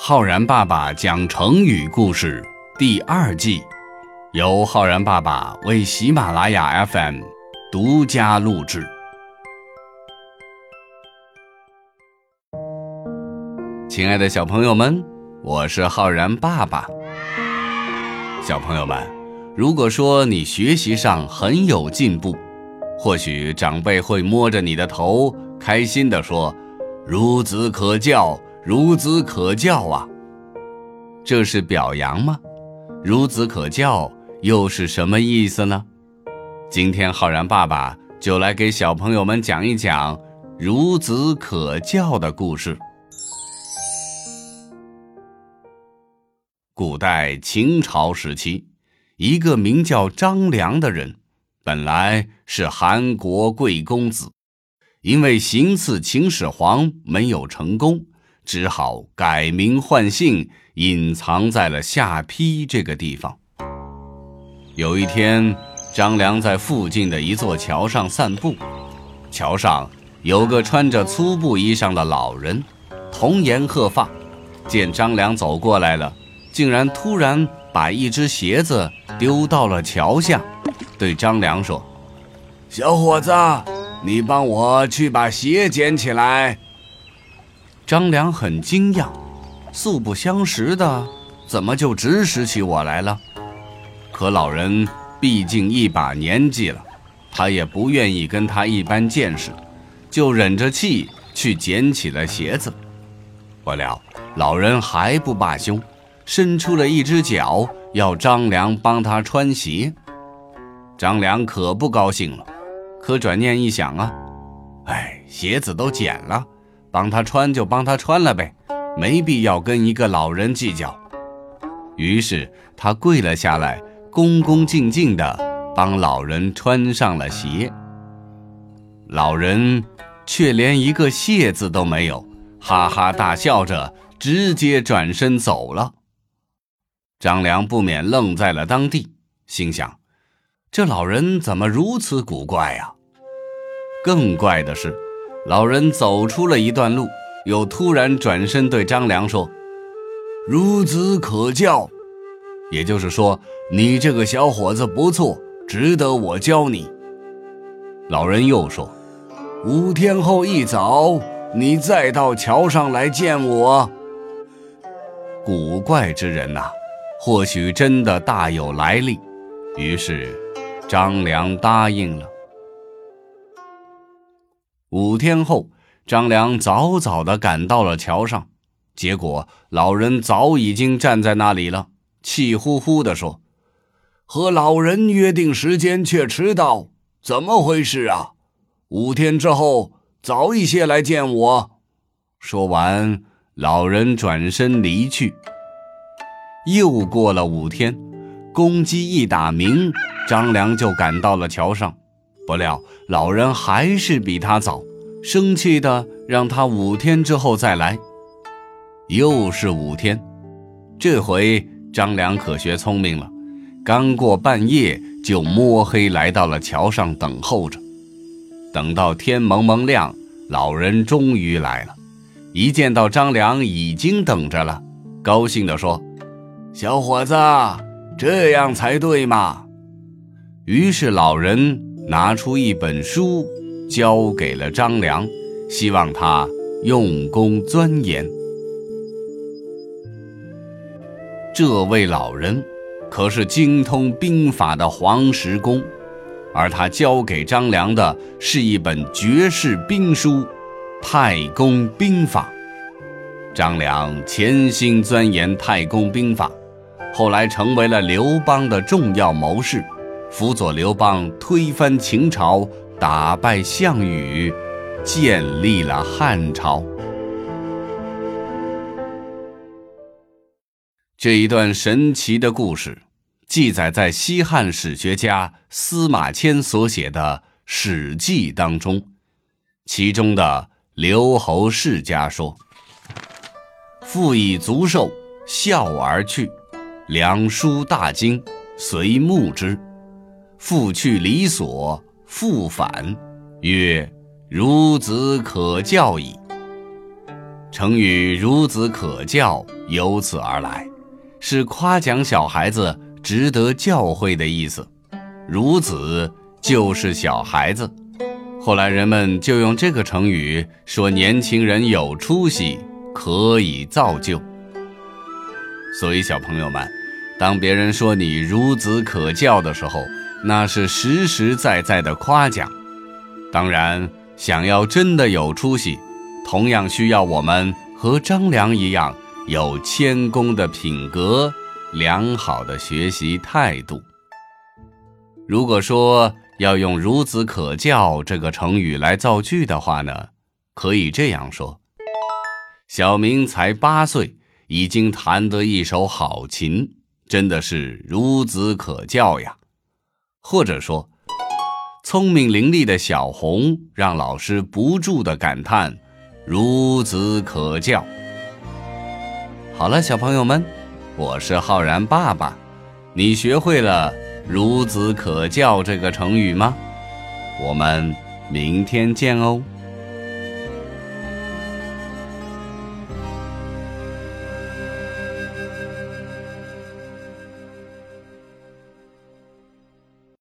浩然爸爸讲成语故事第二季，由浩然爸爸为喜马拉雅 FM 独家录制。亲爱的小朋友们，我是浩然爸爸。小朋友们，如果说你学习上很有进步，或许长辈会摸着你的头，开心地说：“孺子可教，孺子可教啊！”这是表扬吗？孺子可教又是什么意思呢？今天浩然爸爸就来给小朋友们讲一讲孺子可教的故事。古代秦朝时期，一个名叫张良的人。本来是韩国贵公子，因为行刺秦始皇没有成功，只好改名换姓，隐藏在了下邳这个地方。有一天，张良在附近的一座桥上散步，桥上有个穿着粗布衣裳的老人，童颜鹤发，见张良走过来了，竟然突然把一只鞋子丢到了桥下。对张良说：“小伙子，你帮我去把鞋捡起来。”张良很惊讶，素不相识的，怎么就指使起我来了？可老人毕竟一把年纪了，他也不愿意跟他一般见识，就忍着气去捡起了鞋子。不料老人还不罢休，伸出了一只脚，要张良帮他穿鞋。张良可不高兴了，可转念一想啊，哎，鞋子都捡了，帮他穿就帮他穿了呗，没必要跟一个老人计较。于是他跪了下来，恭恭敬敬地帮老人穿上了鞋。老人却连一个谢字都没有，哈哈大笑着，直接转身走了。张良不免愣在了当地，心想。这老人怎么如此古怪呀？更怪的是，老人走出了一段路，又突然转身对张良说：“孺子可教。”也就是说，你这个小伙子不错，值得我教你。老人又说：“五天后一早，你再到桥上来见我。”古怪之人呐，或许真的大有来历。于是。张良答应了。五天后，张良早早的赶到了桥上，结果老人早已经站在那里了，气呼呼的说：“和老人约定时间却迟到，怎么回事啊？五天之后早一些来见我。”说完，老人转身离去。又过了五天，公鸡一打鸣。张良就赶到了桥上，不料老人还是比他早，生气的让他五天之后再来。又是五天，这回张良可学聪明了，刚过半夜就摸黑来到了桥上等候着。等到天蒙蒙亮，老人终于来了，一见到张良已经等着了，高兴地说：“小伙子，这样才对嘛。”于是老人拿出一本书，交给了张良，希望他用功钻研。这位老人可是精通兵法的黄石公，而他交给张良的是一本绝世兵书《太公兵法》。张良潜心钻研太公兵法，后来成为了刘邦的重要谋士。辅佐刘邦推翻秦朝，打败项羽，建立了汉朝。这一段神奇的故事，记载在西汉史学家司马迁所写的《史记》当中。其中的刘侯世家说：“父以足寿，孝而去，良书大惊，遂牧之。”复去离所，复返，曰：“孺子可教矣。”成语“孺子可教”由此而来，是夸奖小孩子值得教诲的意思。孺子就是小孩子，后来人们就用这个成语说年轻人有出息，可以造就。所以，小朋友们，当别人说你孺子可教的时候，那是实实在在的夸奖。当然，想要真的有出息，同样需要我们和张良一样有谦恭的品格、良好的学习态度。如果说要用“孺子可教”这个成语来造句的话呢，可以这样说：小明才八岁。已经弹得一手好琴，真的是孺子可教呀。或者说，聪明伶俐的小红让老师不住地感叹：孺子可教。好了，小朋友们，我是浩然爸爸，你学会了“孺子可教”这个成语吗？我们明天见哦。